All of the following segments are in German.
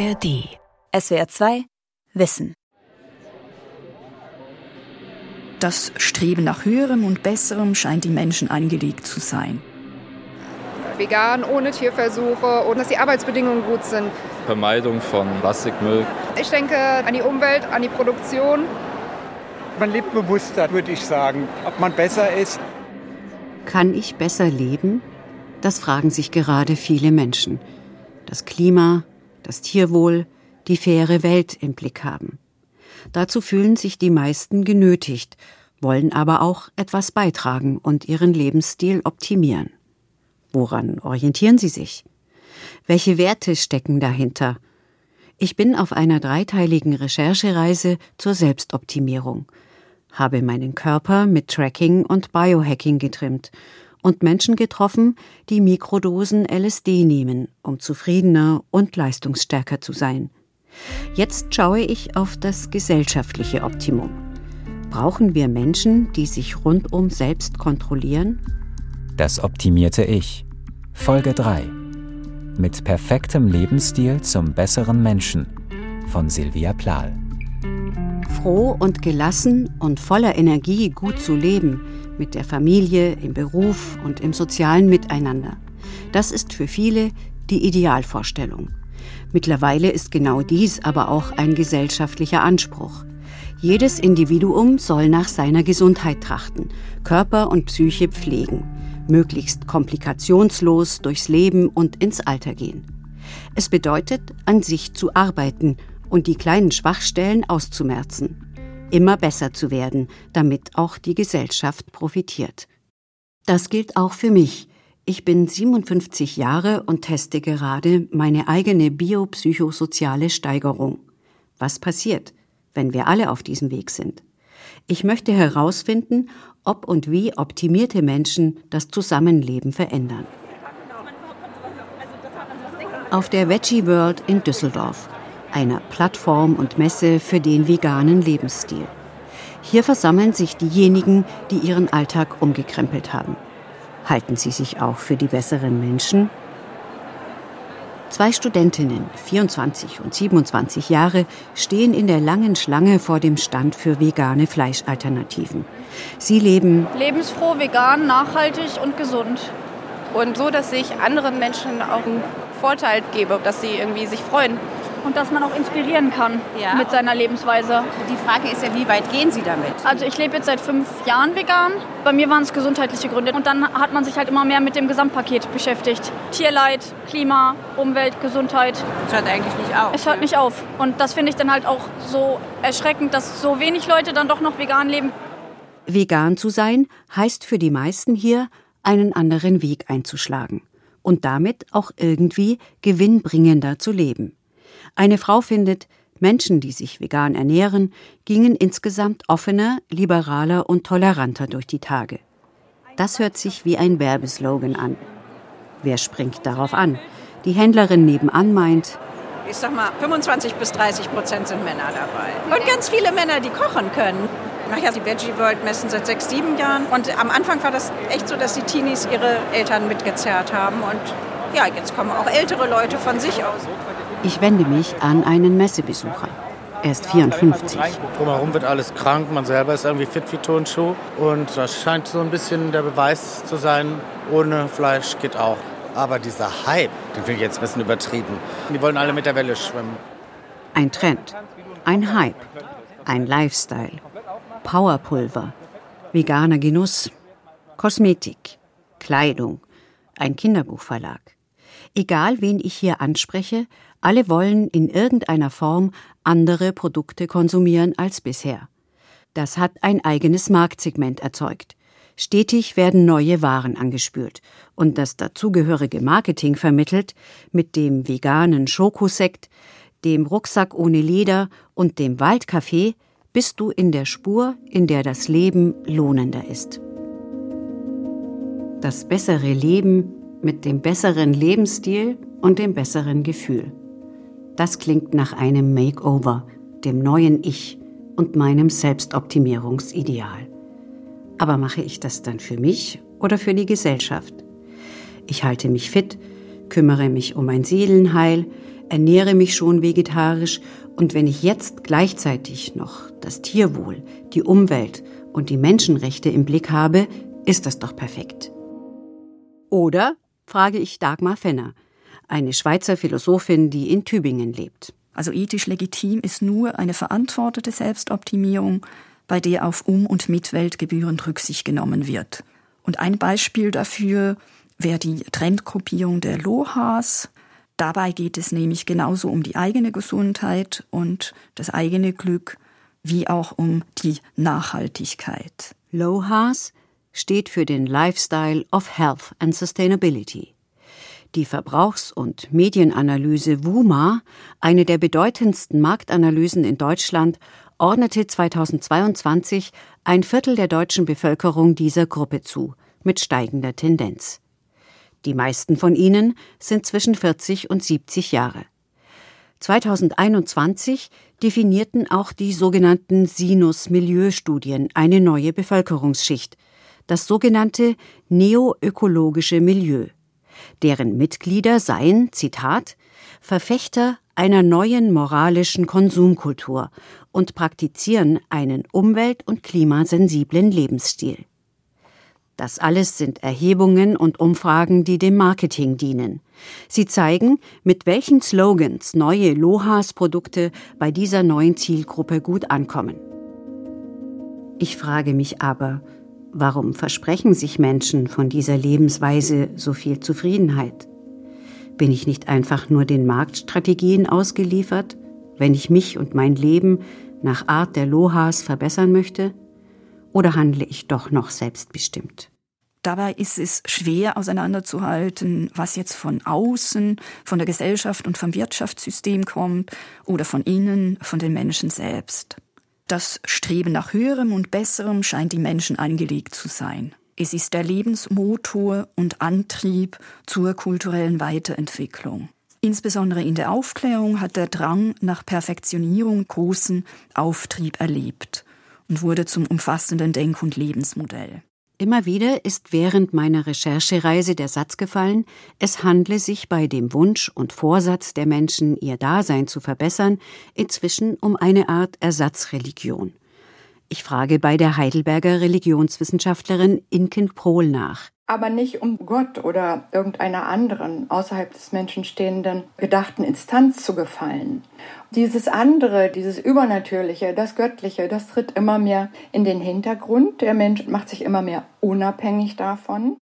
ARD. SWR 2 Wissen. Das Streben nach höherem und besserem scheint den Menschen angelegt zu sein. Vegan, ohne Tierversuche und dass die Arbeitsbedingungen gut sind. Vermeidung von Plastikmüll. Ich denke an die Umwelt, an die Produktion. Man lebt bewusster, würde ich sagen. Ob man besser ist. Kann ich besser leben? Das fragen sich gerade viele Menschen. Das Klima, das Tierwohl, die faire Welt im Blick haben. Dazu fühlen sich die meisten genötigt, wollen aber auch etwas beitragen und ihren Lebensstil optimieren. Woran orientieren sie sich? Welche Werte stecken dahinter? Ich bin auf einer dreiteiligen Recherchereise zur Selbstoptimierung, habe meinen Körper mit Tracking und Biohacking getrimmt und Menschen getroffen, die Mikrodosen LSD nehmen, um zufriedener und leistungsstärker zu sein. Jetzt schaue ich auf das gesellschaftliche Optimum. Brauchen wir Menschen, die sich rundum selbst kontrollieren? Das optimierte Ich. Folge 3. Mit perfektem Lebensstil zum besseren Menschen von Silvia Plahl. Froh und gelassen und voller Energie gut zu leben, mit der Familie, im Beruf und im sozialen Miteinander. Das ist für viele die Idealvorstellung. Mittlerweile ist genau dies aber auch ein gesellschaftlicher Anspruch. Jedes Individuum soll nach seiner Gesundheit trachten, Körper und Psyche pflegen, möglichst komplikationslos durchs Leben und ins Alter gehen. Es bedeutet, an sich zu arbeiten und die kleinen Schwachstellen auszumerzen, immer besser zu werden, damit auch die Gesellschaft profitiert. Das gilt auch für mich, ich bin 57 Jahre und teste gerade meine eigene biopsychosoziale Steigerung. Was passiert, wenn wir alle auf diesem Weg sind? Ich möchte herausfinden, ob und wie optimierte Menschen das Zusammenleben verändern. Auf der Veggie World in Düsseldorf, einer Plattform und Messe für den veganen Lebensstil. Hier versammeln sich diejenigen, die ihren Alltag umgekrempelt haben. Halten Sie sich auch für die besseren Menschen? Zwei Studentinnen, 24 und 27 Jahre, stehen in der langen Schlange vor dem Stand für vegane Fleischalternativen. Sie leben lebensfroh, vegan, nachhaltig und gesund. Und so, dass ich anderen Menschen auch einen Vorteil gebe, dass sie irgendwie sich freuen und dass man auch inspirieren kann ja. mit seiner Lebensweise. Die Frage ist ja, wie weit gehen Sie damit? Also ich lebe jetzt seit fünf Jahren vegan. Bei mir waren es gesundheitliche Gründe. Und dann hat man sich halt immer mehr mit dem Gesamtpaket beschäftigt. Tierleid, Klima, Umwelt, Gesundheit. Es hört eigentlich nicht auf. Es hört nicht auf. Und das finde ich dann halt auch so erschreckend, dass so wenig Leute dann doch noch vegan leben. Vegan zu sein heißt für die meisten hier, einen anderen Weg einzuschlagen und damit auch irgendwie gewinnbringender zu leben. Eine Frau findet, Menschen, die sich vegan ernähren, gingen insgesamt offener, liberaler und toleranter durch die Tage. Das hört sich wie ein Werbeslogan an. Wer springt darauf an? Die Händlerin nebenan meint, ich sag mal, 25 bis 30 Prozent sind Männer dabei. Und ganz viele Männer, die kochen können. Ich mache ja die Veggie World Messen seit sechs, sieben Jahren. Und am Anfang war das echt so, dass die Teenies ihre Eltern mitgezerrt haben. Und ja, jetzt kommen auch ältere Leute von sich aus. Ich wende mich an einen Messebesucher. Er ist 54. Drumherum wird alles krank, man selber ist irgendwie fit wie Tonschuh. Und das scheint so ein bisschen der Beweis zu sein, ohne Fleisch geht auch. Aber dieser Hype, den finde ich jetzt ein bisschen übertrieben. Die wollen alle mit der Welle schwimmen. Ein Trend, ein Hype, ein Lifestyle, Powerpulver, veganer Genuss, Kosmetik, Kleidung, ein Kinderbuchverlag. Egal, wen ich hier anspreche, alle wollen in irgendeiner Form andere Produkte konsumieren als bisher. Das hat ein eigenes Marktsegment erzeugt. Stetig werden neue Waren angespült und das dazugehörige Marketing vermittelt mit dem veganen Schokosekt, dem Rucksack ohne Leder und dem Waldcafé bist du in der Spur, in der das Leben lohnender ist. Das bessere Leben mit dem besseren Lebensstil und dem besseren Gefühl. Das klingt nach einem Makeover, dem neuen Ich und meinem Selbstoptimierungsideal. Aber mache ich das dann für mich oder für die Gesellschaft? Ich halte mich fit, kümmere mich um mein Seelenheil, ernähre mich schon vegetarisch und wenn ich jetzt gleichzeitig noch das Tierwohl, die Umwelt und die Menschenrechte im Blick habe, ist das doch perfekt. Oder, frage ich Dagmar Fenner, eine Schweizer Philosophin, die in Tübingen lebt. Also ethisch legitim ist nur eine verantwortete Selbstoptimierung, bei der auf Um- und Mitwelt gebührend Rücksicht genommen wird. Und ein Beispiel dafür wäre die Trendgruppierung der LOHAS. Dabei geht es nämlich genauso um die eigene Gesundheit und das eigene Glück wie auch um die Nachhaltigkeit. LOHAS steht für den Lifestyle of Health and Sustainability. Die Verbrauchs- und Medienanalyse WUMA, eine der bedeutendsten Marktanalysen in Deutschland, ordnete 2022 ein Viertel der deutschen Bevölkerung dieser Gruppe zu, mit steigender Tendenz. Die meisten von ihnen sind zwischen 40 und 70 Jahre. 2021 definierten auch die sogenannten Sinus-Milieu-Studien eine neue Bevölkerungsschicht, das sogenannte neoökologische Milieu. Deren Mitglieder seien, Zitat, Verfechter einer neuen moralischen Konsumkultur und praktizieren einen umwelt- und klimasensiblen Lebensstil. Das alles sind Erhebungen und Umfragen, die dem Marketing dienen. Sie zeigen, mit welchen Slogans neue Lohas-Produkte bei dieser neuen Zielgruppe gut ankommen. Ich frage mich aber, warum versprechen sich Menschen von dieser Lebensweise so viel Zufriedenheit? Bin ich nicht einfach nur den Marktstrategien ausgeliefert, wenn ich mich und mein Leben nach Art der Lohas verbessern möchte? Oder handle ich doch noch selbstbestimmt? Dabei ist es schwer auseinanderzuhalten, was jetzt von außen, von der Gesellschaft und vom Wirtschaftssystem kommt oder von innen, von den Menschen selbst. Das Streben nach höherem und besserem scheint die Menschen angelegt zu sein. Es ist der Lebensmotor und Antrieb zur kulturellen Weiterentwicklung. Insbesondere in der Aufklärung hat der Drang nach Perfektionierung großen Auftrieb erlebt und wurde zum umfassenden Denk- und Lebensmodell. Immer wieder ist während meiner Recherchereise der Satz gefallen, es handle sich bei dem Wunsch und Vorsatz der Menschen, ihr Dasein zu verbessern, inzwischen um eine Art Ersatzreligion. Ich frage bei der Heidelberger Religionswissenschaftlerin Inken Prohl nach aber nicht um Gott oder irgendeiner anderen außerhalb des Menschen stehenden gedachten Instanz zu gefallen. Dieses andere, dieses Übernatürliche, das Göttliche, das tritt immer mehr in den Hintergrund. Der Mensch macht sich immer mehr unabhängig davon.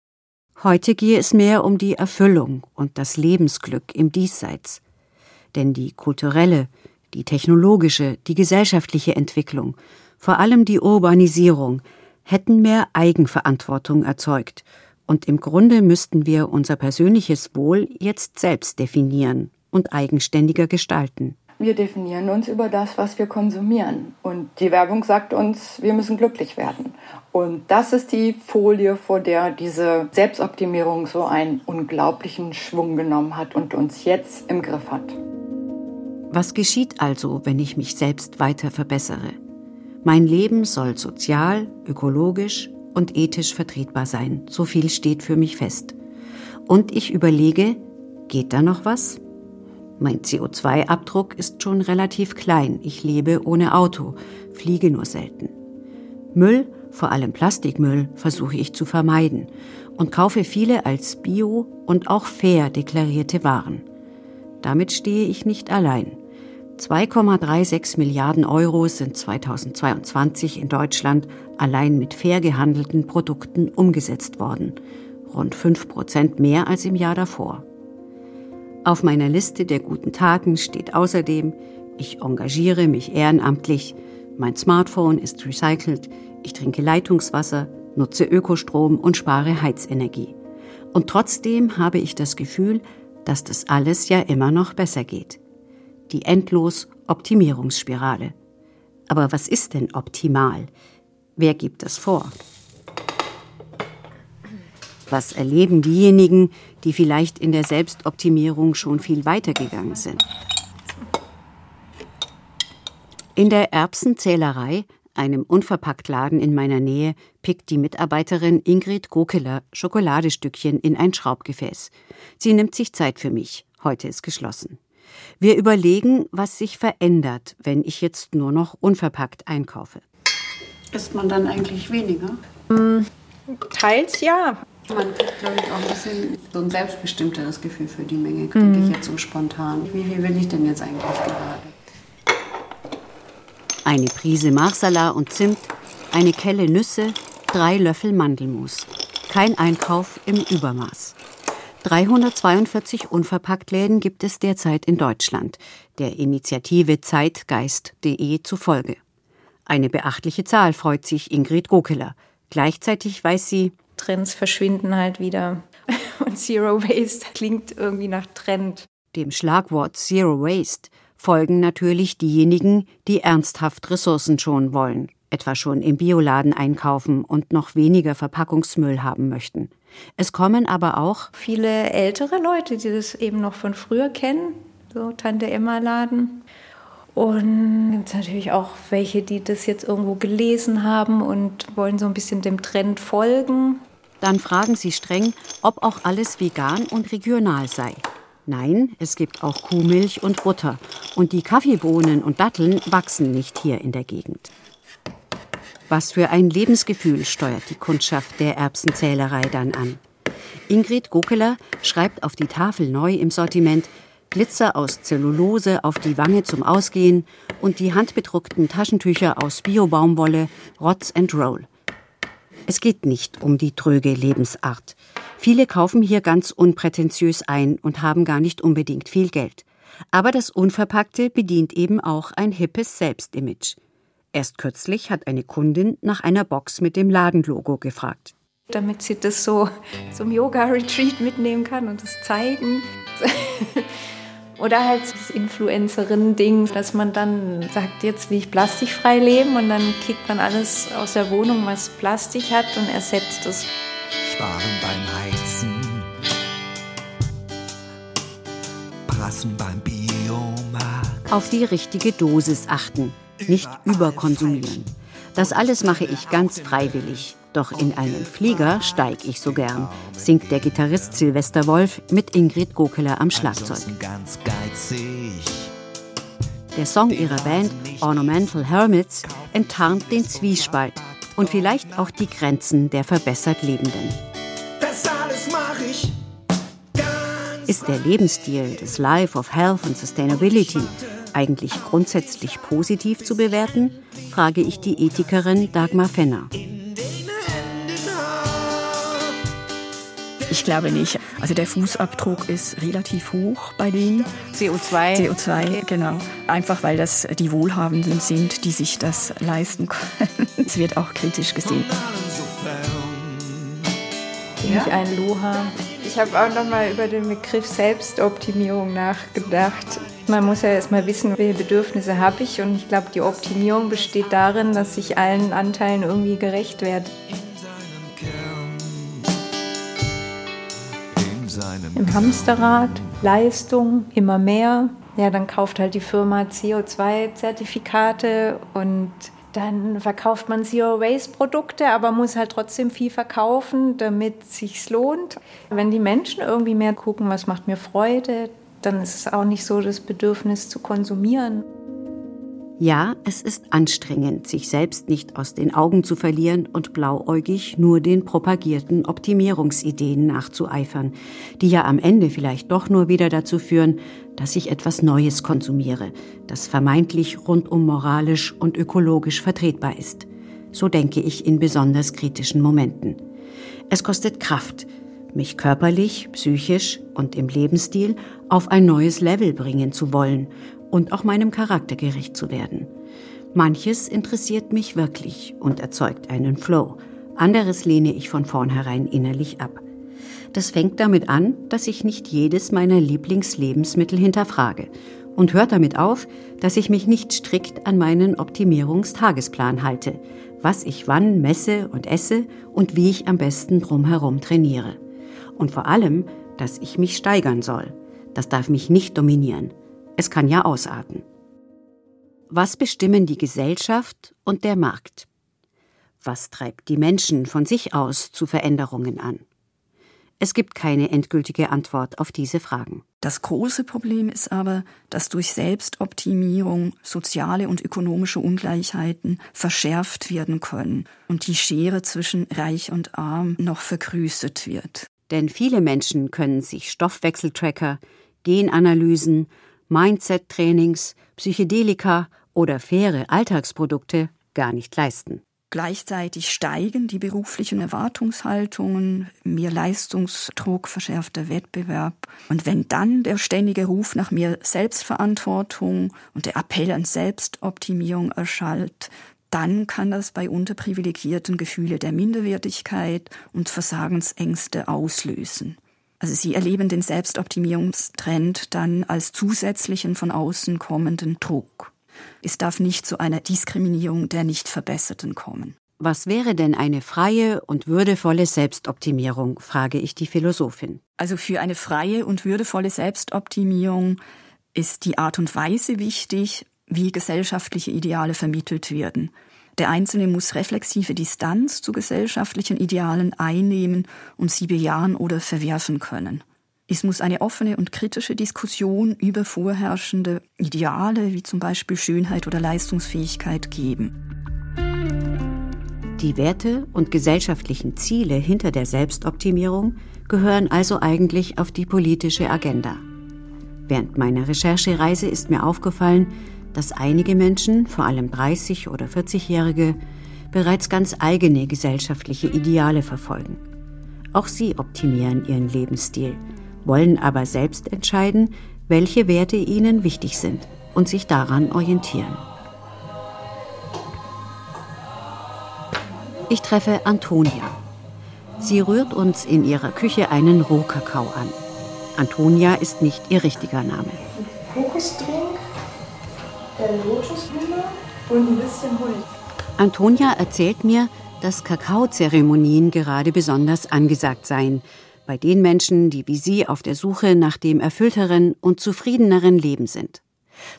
Heute gehe es mehr um die Erfüllung und das Lebensglück im Diesseits. Denn die kulturelle, die technologische, die gesellschaftliche Entwicklung, vor allem die Urbanisierung, hätten mehr Eigenverantwortung erzeugt und im Grunde müssten wir unser persönliches Wohl jetzt selbst definieren und eigenständiger gestalten. Wir definieren uns über das, was wir konsumieren. Und die Werbung sagt uns, wir müssen glücklich werden. Und das ist die Folie, vor der diese Selbstoptimierung so einen unglaublichen Schwung genommen hat und uns jetzt im Griff hat. Was geschieht also, wenn ich mich selbst weiter verbessere? Mein Leben soll sozial, ökologisch, und ethisch vertretbar sein. So viel steht für mich fest. Und ich überlege, geht da noch was? Mein CO2-Abdruck ist schon relativ klein. Ich lebe ohne Auto, fliege nur selten. Müll, vor allem Plastikmüll, versuche ich zu vermeiden und kaufe viele als bio und auch fair deklarierte Waren. Damit stehe ich nicht allein. 2,36 Milliarden Euro sind 2022 in Deutschland allein mit fair gehandelten Produkten umgesetzt worden, rund 5 Prozent mehr als im Jahr davor. Auf meiner Liste der guten Taten steht außerdem, ich engagiere mich ehrenamtlich, mein Smartphone ist recycelt, ich trinke Leitungswasser, nutze Ökostrom und spare Heizenergie. Und trotzdem habe ich das Gefühl, dass das alles ja immer noch besser geht die endlos Optimierungsspirale. Aber was ist denn optimal? Wer gibt das vor? Was erleben diejenigen, die vielleicht in der Selbstoptimierung schon viel weitergegangen sind? In der Erbsenzählerei, einem Unverpacktladen in meiner Nähe, pickt die Mitarbeiterin Ingrid Gokeler Schokoladestückchen in ein Schraubgefäß. Sie nimmt sich Zeit für mich. Heute ist geschlossen. Wir überlegen, was sich verändert, wenn ich jetzt nur noch unverpackt einkaufe. Isst man dann eigentlich weniger? Mm, teils ja. Man kriegt, glaube ich, auch ein bisschen so ein selbstbestimmteres Gefühl für die Menge, kriege mhm. ich jetzt so spontan. Wie viel will ich denn jetzt eigentlich gerade? Eine Prise Marsala und Zimt, eine Kelle Nüsse, drei Löffel Mandelmus. Kein Einkauf im Übermaß. 342 Unverpacktläden gibt es derzeit in Deutschland, der Initiative Zeitgeist.de zufolge. Eine beachtliche Zahl freut sich Ingrid Gokeler. Gleichzeitig weiß sie, Trends verschwinden halt wieder. Und Zero Waste klingt irgendwie nach Trend. Dem Schlagwort Zero Waste folgen natürlich diejenigen, die ernsthaft Ressourcen schonen wollen, etwa schon im Bioladen einkaufen und noch weniger Verpackungsmüll haben möchten. Es kommen aber auch viele ältere Leute, die das eben noch von früher kennen, so Tante Emma Laden. Und gibt es natürlich auch welche, die das jetzt irgendwo gelesen haben und wollen so ein bisschen dem Trend folgen. Dann fragen sie streng, ob auch alles vegan und regional sei. Nein, es gibt auch Kuhmilch und Butter. Und die Kaffeebohnen und Datteln wachsen nicht hier in der Gegend. Was für ein Lebensgefühl steuert die Kundschaft der Erbsenzählerei dann an? Ingrid Gokeler schreibt auf die Tafel neu im Sortiment Glitzer aus Zellulose auf die Wange zum Ausgehen und die handbedruckten Taschentücher aus Bio-Baumwolle Rots and Roll. Es geht nicht um die tröge Lebensart. Viele kaufen hier ganz unprätentiös ein und haben gar nicht unbedingt viel Geld. Aber das Unverpackte bedient eben auch ein hippes Selbstimage. Erst kürzlich hat eine Kundin nach einer Box mit dem Ladenlogo gefragt. Damit sie das so zum Yoga-Retreat mitnehmen kann und es zeigen. Oder halt das Influencerin-Ding, dass man dann sagt, jetzt will ich plastikfrei leben und dann kickt man alles aus der Wohnung, was Plastik hat und ersetzt es. Sparen beim Heizen, Prassen beim Biomarkt. Auf die richtige Dosis achten, nicht überkonsumieren. Das alles mache ich ganz freiwillig. Doch in einen Flieger steig ich so gern, singt der Gitarrist Silvester Wolf mit Ingrid Gokeler am Schlagzeug. Der Song ihrer Band Ornamental Hermits enttarnt den Zwiespalt und vielleicht auch die Grenzen der verbessert Lebenden. Ist der Lebensstil des Life of Health and Sustainability eigentlich grundsätzlich positiv zu bewerten, frage ich die Ethikerin Dagmar Fenner. Ich glaube nicht. Also der Fußabdruck ist relativ hoch bei denen. CO2. CO2, genau. Einfach weil das die Wohlhabenden sind, die sich das leisten können. Es wird auch kritisch gesehen. Bin ich ein Loha? Ich habe auch noch mal über den Begriff Selbstoptimierung nachgedacht. Man muss ja erst mal wissen, welche Bedürfnisse habe ich. Und ich glaube, die Optimierung besteht darin, dass ich allen Anteilen irgendwie gerecht werde. Im Hamsterrad, Leistung, immer mehr. Ja, dann kauft halt die Firma CO2-Zertifikate und dann verkauft man Zero-Waste-Produkte, aber muss halt trotzdem viel verkaufen, damit es sich lohnt. Wenn die Menschen irgendwie mehr gucken, was macht mir Freude, dann ist es auch nicht so das Bedürfnis zu konsumieren. Ja, es ist anstrengend, sich selbst nicht aus den Augen zu verlieren und blauäugig nur den propagierten Optimierungsideen nachzueifern, die ja am Ende vielleicht doch nur wieder dazu führen, dass ich etwas Neues konsumiere, das vermeintlich rundum moralisch und ökologisch vertretbar ist. So denke ich in besonders kritischen Momenten. Es kostet Kraft, mich körperlich, psychisch und im Lebensstil auf ein neues Level bringen zu wollen und auch meinem Charakter gerecht zu werden. Manches interessiert mich wirklich und erzeugt einen Flow, anderes lehne ich von vornherein innerlich ab. Das fängt damit an, dass ich nicht jedes meiner Lieblingslebensmittel hinterfrage und hört damit auf, dass ich mich nicht strikt an meinen Optimierungstagesplan halte, was ich wann messe und esse und wie ich am besten drumherum trainiere. Und vor allem, dass ich mich steigern soll. Das darf mich nicht dominieren. Es kann ja ausarten. Was bestimmen die Gesellschaft und der Markt? Was treibt die Menschen von sich aus zu Veränderungen an? Es gibt keine endgültige Antwort auf diese Fragen. Das große Problem ist aber, dass durch Selbstoptimierung soziale und ökonomische Ungleichheiten verschärft werden können und die Schere zwischen Reich und Arm noch vergrößert wird. Denn viele Menschen können sich Stoffwechseltracker, Genanalysen, Mindset-Trainings, Psychedelika oder faire Alltagsprodukte gar nicht leisten. Gleichzeitig steigen die beruflichen Erwartungshaltungen, mehr Leistungsdruck, verschärfter Wettbewerb. Und wenn dann der ständige Ruf nach mehr Selbstverantwortung und der Appell an Selbstoptimierung erschallt, dann kann das bei Unterprivilegierten Gefühle der Minderwertigkeit und Versagensängste auslösen. Also sie erleben den Selbstoptimierungstrend dann als zusätzlichen von außen kommenden Druck. Es darf nicht zu einer Diskriminierung der Nicht-Verbesserten kommen. Was wäre denn eine freie und würdevolle Selbstoptimierung, frage ich die Philosophin. Also für eine freie und würdevolle Selbstoptimierung ist die Art und Weise wichtig, wie gesellschaftliche Ideale vermittelt werden. Der Einzelne muss reflexive Distanz zu gesellschaftlichen Idealen einnehmen und sie bejahen oder verwerfen können. Es muss eine offene und kritische Diskussion über vorherrschende Ideale wie zum Beispiel Schönheit oder Leistungsfähigkeit geben. Die Werte und gesellschaftlichen Ziele hinter der Selbstoptimierung gehören also eigentlich auf die politische Agenda. Während meiner Recherchereise ist mir aufgefallen, dass einige Menschen, vor allem 30- oder 40-Jährige, bereits ganz eigene gesellschaftliche Ideale verfolgen. Auch sie optimieren ihren Lebensstil, wollen aber selbst entscheiden, welche Werte ihnen wichtig sind und sich daran orientieren. Ich treffe Antonia. Sie rührt uns in ihrer Küche einen Rohkakao an. Antonia ist nicht ihr richtiger Name. Kokosdrink, der Lotusblume und ein bisschen Honig. Antonia erzählt mir, dass Kakaozeremonien gerade besonders angesagt seien, bei den Menschen, die wie sie auf der Suche nach dem erfüllteren und zufriedeneren Leben sind.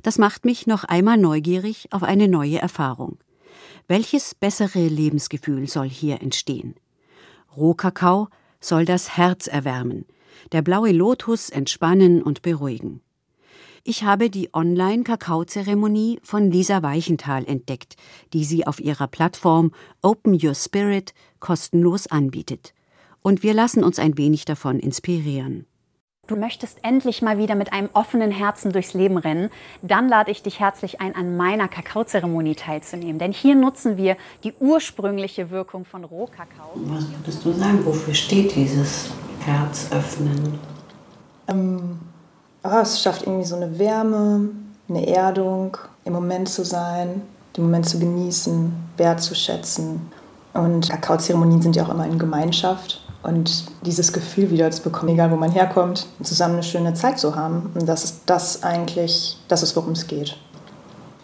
Das macht mich noch einmal neugierig auf eine neue Erfahrung. Welches bessere Lebensgefühl soll hier entstehen? Rohkakao soll das Herz erwärmen, der blaue Lotus entspannen und beruhigen. Ich habe die Online-Kakaozeremonie von Lisa Weichenthal entdeckt, die sie auf ihrer Plattform Open Your Spirit kostenlos anbietet und wir lassen uns ein wenig davon inspirieren. Du möchtest endlich mal wieder mit einem offenen Herzen durchs Leben rennen, dann lade ich dich herzlich ein, an meiner Kakaozeremonie teilzunehmen. Denn hier nutzen wir die ursprüngliche Wirkung von Rohkakao. Was würdest du sagen, wofür steht dieses Herzöffnen? Ähm, oh, es schafft irgendwie so eine Wärme, eine Erdung, im Moment zu sein, den Moment zu genießen, wertzuschätzen. Und Kakaozeremonien sind ja auch immer in Gemeinschaft und dieses Gefühl wieder zu bekommen, egal wo man herkommt, zusammen eine schöne Zeit zu haben. Und das ist das eigentlich, das ist, worum es geht.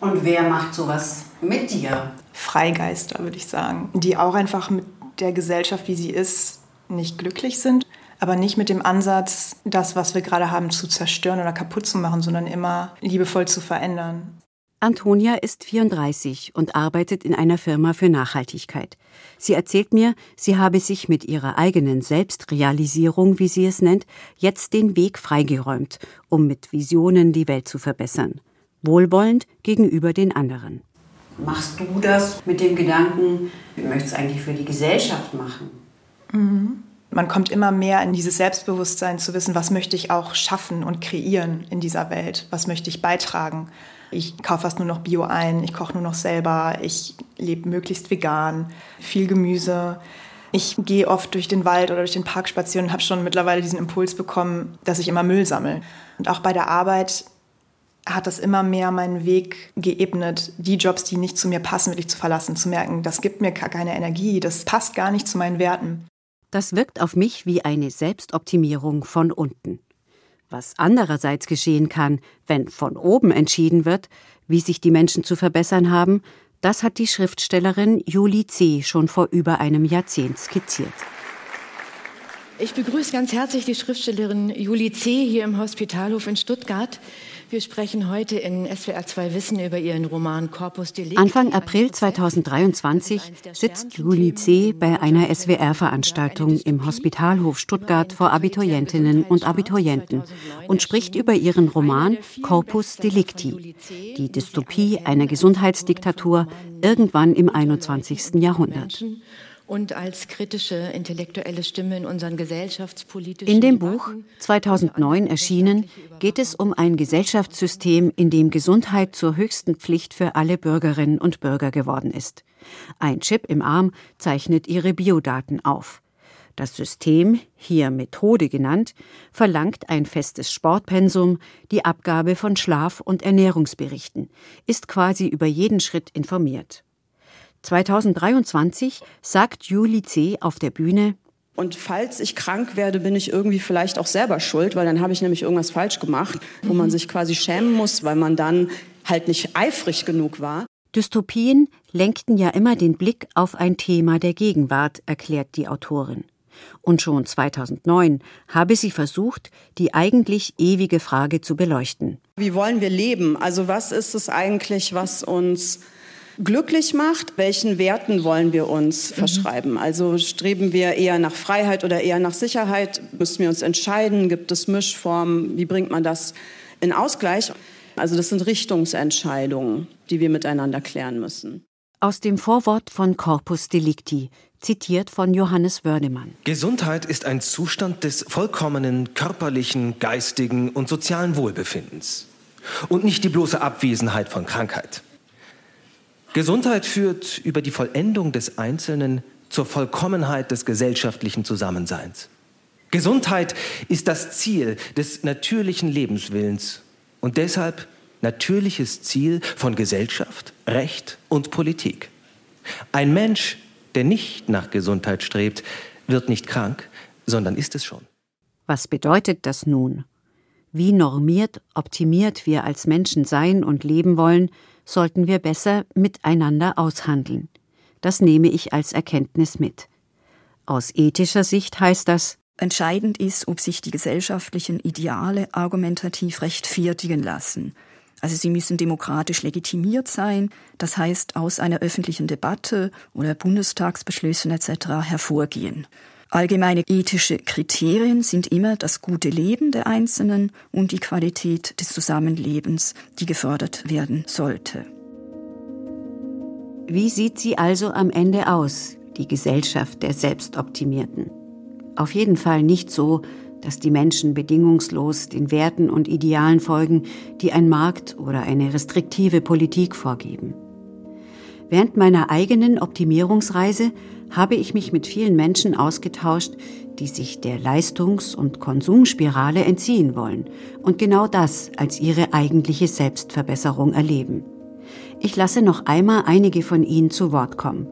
Und wer macht sowas mit dir? Freigeister, würde ich sagen, die auch einfach mit der Gesellschaft, wie sie ist, nicht glücklich sind, aber nicht mit dem Ansatz, das, was wir gerade haben, zu zerstören oder kaputt zu machen, sondern immer liebevoll zu verändern. Antonia ist 34 und arbeitet in einer Firma für Nachhaltigkeit. Sie erzählt mir, sie habe sich mit ihrer eigenen Selbstrealisierung, wie sie es nennt, jetzt den Weg freigeräumt, um mit Visionen die Welt zu verbessern. Wohlwollend gegenüber den anderen. Machst du das mit dem Gedanken, wie möchtest du eigentlich für die Gesellschaft machen? Mhm. Man kommt immer mehr in dieses Selbstbewusstsein zu wissen, was möchte ich auch schaffen und kreieren in dieser Welt, was möchte ich beitragen. Ich kaufe fast nur noch Bio ein, ich koche nur noch selber, ich lebe möglichst vegan, viel Gemüse. Ich gehe oft durch den Wald oder durch den Park spazieren und habe schon mittlerweile diesen Impuls bekommen, dass ich immer Müll sammle. Und auch bei der Arbeit hat das immer mehr meinen Weg geebnet, die Jobs, die nicht zu mir passen, wirklich zu verlassen, zu merken, das gibt mir keine Energie, das passt gar nicht zu meinen Werten. Das wirkt auf mich wie eine Selbstoptimierung von unten. Was andererseits geschehen kann, wenn von oben entschieden wird, wie sich die Menschen zu verbessern haben, das hat die Schriftstellerin Julie C. schon vor über einem Jahrzehnt skizziert. Ich begrüße ganz herzlich die Schriftstellerin Julie C. hier im Hospitalhof in Stuttgart. Wir sprechen heute in SWR 2 Wissen über ihren Roman Corpus Delicti. Anfang April 2023 sitzt Julie C. bei einer SWR-Veranstaltung im Hospitalhof Stuttgart vor Abiturientinnen und Abiturienten und spricht über ihren Roman Corpus Delicti, die Dystopie einer Gesundheitsdiktatur irgendwann im 21. Jahrhundert und als kritische intellektuelle Stimme in unseren gesellschaftspolitischen In dem Buch, 2009 erschienen, geht es um ein Gesellschaftssystem, in dem Gesundheit zur höchsten Pflicht für alle Bürgerinnen und Bürger geworden ist. Ein Chip im Arm zeichnet ihre Biodaten auf. Das System, hier Methode genannt, verlangt ein festes Sportpensum, die Abgabe von Schlaf- und Ernährungsberichten, ist quasi über jeden Schritt informiert. 2023 sagt Julie C. auf der Bühne, und falls ich krank werde, bin ich irgendwie vielleicht auch selber schuld, weil dann habe ich nämlich irgendwas falsch gemacht, wo man sich quasi schämen muss, weil man dann halt nicht eifrig genug war. Dystopien lenkten ja immer den Blick auf ein Thema der Gegenwart, erklärt die Autorin. Und schon 2009 habe sie versucht, die eigentlich ewige Frage zu beleuchten. Wie wollen wir leben? Also was ist es eigentlich, was uns glücklich macht, welchen Werten wollen wir uns mhm. verschreiben? Also streben wir eher nach Freiheit oder eher nach Sicherheit? Müssen wir uns entscheiden? Gibt es Mischformen? Wie bringt man das in Ausgleich? Also das sind Richtungsentscheidungen, die wir miteinander klären müssen. Aus dem Vorwort von Corpus Delicti, zitiert von Johannes Wördemann. Gesundheit ist ein Zustand des vollkommenen körperlichen, geistigen und sozialen Wohlbefindens und nicht die bloße Abwesenheit von Krankheit. Gesundheit führt über die Vollendung des Einzelnen zur Vollkommenheit des gesellschaftlichen Zusammenseins. Gesundheit ist das Ziel des natürlichen Lebenswillens und deshalb natürliches Ziel von Gesellschaft, Recht und Politik. Ein Mensch, der nicht nach Gesundheit strebt, wird nicht krank, sondern ist es schon. Was bedeutet das nun? Wie normiert, optimiert wir als Menschen sein und leben wollen, sollten wir besser miteinander aushandeln. Das nehme ich als Erkenntnis mit. Aus ethischer Sicht heißt das, Entscheidend ist, ob sich die gesellschaftlichen Ideale argumentativ rechtfertigen lassen. Also sie müssen demokratisch legitimiert sein, das heißt aus einer öffentlichen Debatte oder Bundestagsbeschlüssen etc. hervorgehen. Allgemeine ethische Kriterien sind immer das gute Leben der Einzelnen und die Qualität des Zusammenlebens, die gefördert werden sollte. Wie sieht sie also am Ende aus, die Gesellschaft der Selbstoptimierten? Auf jeden Fall nicht so, dass die Menschen bedingungslos den Werten und Idealen folgen, die ein Markt oder eine restriktive Politik vorgeben. Während meiner eigenen Optimierungsreise habe ich mich mit vielen Menschen ausgetauscht, die sich der Leistungs- und Konsumspirale entziehen wollen und genau das als ihre eigentliche Selbstverbesserung erleben. Ich lasse noch einmal einige von ihnen zu Wort kommen.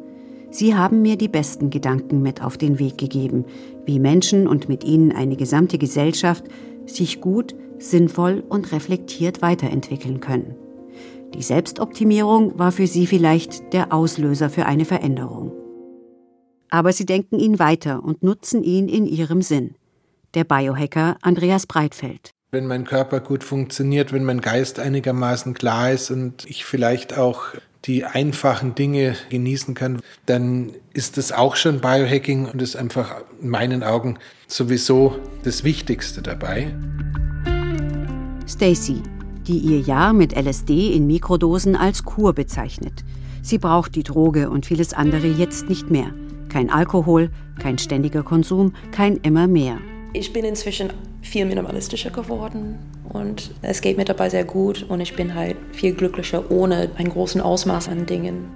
Sie haben mir die besten Gedanken mit auf den Weg gegeben, wie Menschen und mit ihnen eine gesamte Gesellschaft sich gut, sinnvoll und reflektiert weiterentwickeln können. Die Selbstoptimierung war für sie vielleicht der Auslöser für eine Veränderung aber sie denken ihn weiter und nutzen ihn in ihrem Sinn. Der Biohacker Andreas Breitfeld. Wenn mein Körper gut funktioniert, wenn mein Geist einigermaßen klar ist und ich vielleicht auch die einfachen Dinge genießen kann, dann ist das auch schon Biohacking und ist einfach in meinen Augen sowieso das Wichtigste dabei. Stacy, die ihr Jahr mit LSD in Mikrodosen als Kur bezeichnet. Sie braucht die Droge und vieles andere jetzt nicht mehr. Kein Alkohol, kein ständiger Konsum, kein immer mehr. Ich bin inzwischen viel minimalistischer geworden und es geht mir dabei sehr gut und ich bin halt viel glücklicher ohne einen großen Ausmaß an Dingen.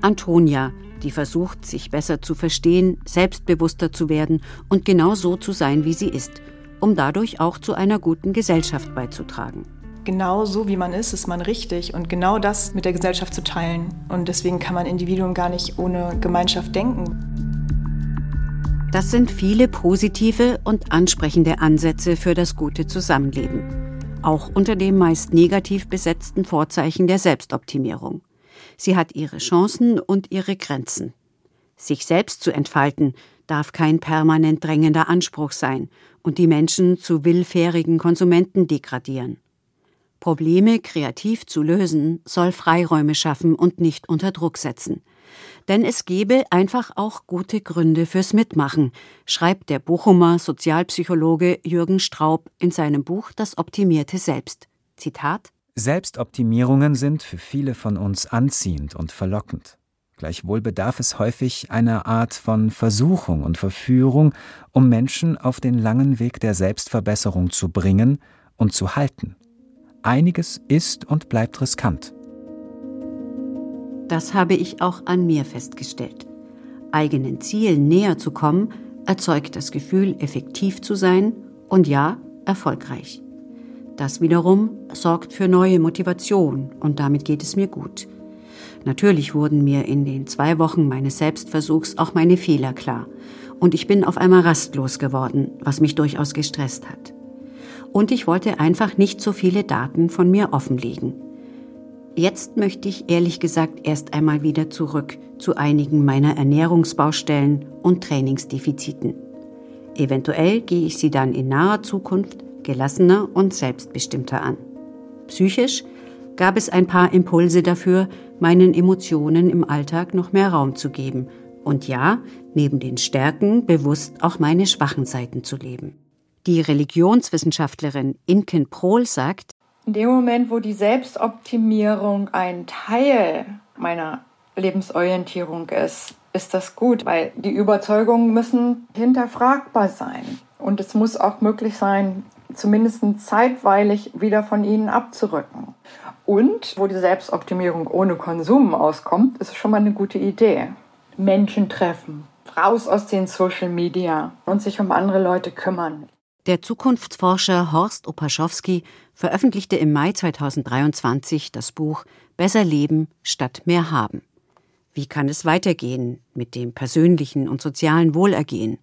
Antonia, die versucht, sich besser zu verstehen, selbstbewusster zu werden und genau so zu sein, wie sie ist, um dadurch auch zu einer guten Gesellschaft beizutragen genau so wie man ist, ist man richtig und genau das mit der Gesellschaft zu teilen. Und deswegen kann man Individuum gar nicht ohne Gemeinschaft denken. Das sind viele positive und ansprechende Ansätze für das gute Zusammenleben, auch unter dem meist negativ besetzten Vorzeichen der Selbstoptimierung. Sie hat ihre Chancen und ihre Grenzen. Sich selbst zu entfalten darf kein permanent drängender Anspruch sein und die Menschen zu willfährigen Konsumenten degradieren. Probleme kreativ zu lösen soll Freiräume schaffen und nicht unter Druck setzen. Denn es gebe einfach auch gute Gründe fürs Mitmachen, schreibt der Bochumer Sozialpsychologe Jürgen Straub in seinem Buch Das optimierte Selbst. Zitat Selbstoptimierungen sind für viele von uns anziehend und verlockend. Gleichwohl bedarf es häufig einer Art von Versuchung und Verführung, um Menschen auf den langen Weg der Selbstverbesserung zu bringen und zu halten. Einiges ist und bleibt riskant. Das habe ich auch an mir festgestellt. Eigenen Zielen näher zu kommen, erzeugt das Gefühl, effektiv zu sein und ja, erfolgreich. Das wiederum sorgt für neue Motivation und damit geht es mir gut. Natürlich wurden mir in den zwei Wochen meines Selbstversuchs auch meine Fehler klar und ich bin auf einmal rastlos geworden, was mich durchaus gestresst hat. Und ich wollte einfach nicht so viele Daten von mir offenlegen. Jetzt möchte ich ehrlich gesagt erst einmal wieder zurück zu einigen meiner Ernährungsbaustellen und Trainingsdefiziten. Eventuell gehe ich sie dann in naher Zukunft gelassener und selbstbestimmter an. Psychisch gab es ein paar Impulse dafür, meinen Emotionen im Alltag noch mehr Raum zu geben und ja, neben den Stärken bewusst auch meine schwachen Seiten zu leben. Die Religionswissenschaftlerin Inken Prohl sagt, in dem Moment, wo die Selbstoptimierung ein Teil meiner Lebensorientierung ist, ist das gut, weil die Überzeugungen müssen hinterfragbar sein. Und es muss auch möglich sein, zumindest zeitweilig wieder von ihnen abzurücken. Und wo die Selbstoptimierung ohne Konsum auskommt, ist schon mal eine gute Idee. Menschen treffen, raus aus den Social Media und sich um andere Leute kümmern. Der Zukunftsforscher Horst Opaschowski veröffentlichte im Mai 2023 das Buch Besser leben statt mehr haben. Wie kann es weitergehen mit dem persönlichen und sozialen Wohlergehen?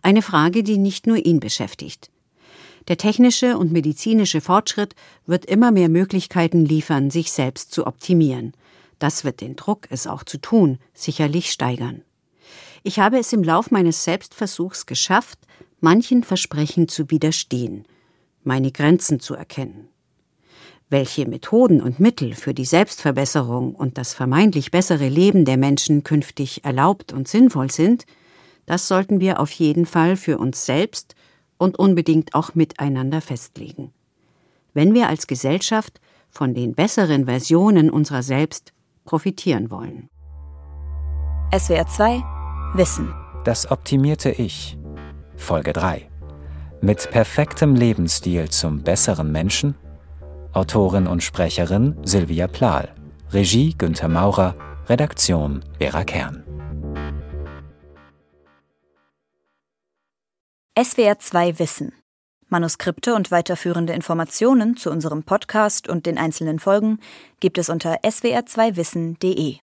Eine Frage, die nicht nur ihn beschäftigt. Der technische und medizinische Fortschritt wird immer mehr Möglichkeiten liefern, sich selbst zu optimieren. Das wird den Druck, es auch zu tun, sicherlich steigern. Ich habe es im Lauf meines Selbstversuchs geschafft, manchen Versprechen zu widerstehen, meine Grenzen zu erkennen. Welche Methoden und Mittel für die Selbstverbesserung und das vermeintlich bessere Leben der Menschen künftig erlaubt und sinnvoll sind, das sollten wir auf jeden Fall für uns selbst und unbedingt auch miteinander festlegen. Wenn wir als Gesellschaft von den besseren Versionen unserer selbst profitieren wollen. SWR 2 Wissen. Das optimierte Ich Folge 3. Mit perfektem Lebensstil zum besseren Menschen? Autorin und Sprecherin Silvia Plahl. Regie Günther Maurer. Redaktion Vera Kern. SWR 2 Wissen. Manuskripte und weiterführende Informationen zu unserem Podcast und den einzelnen Folgen gibt es unter swr2wissen.de.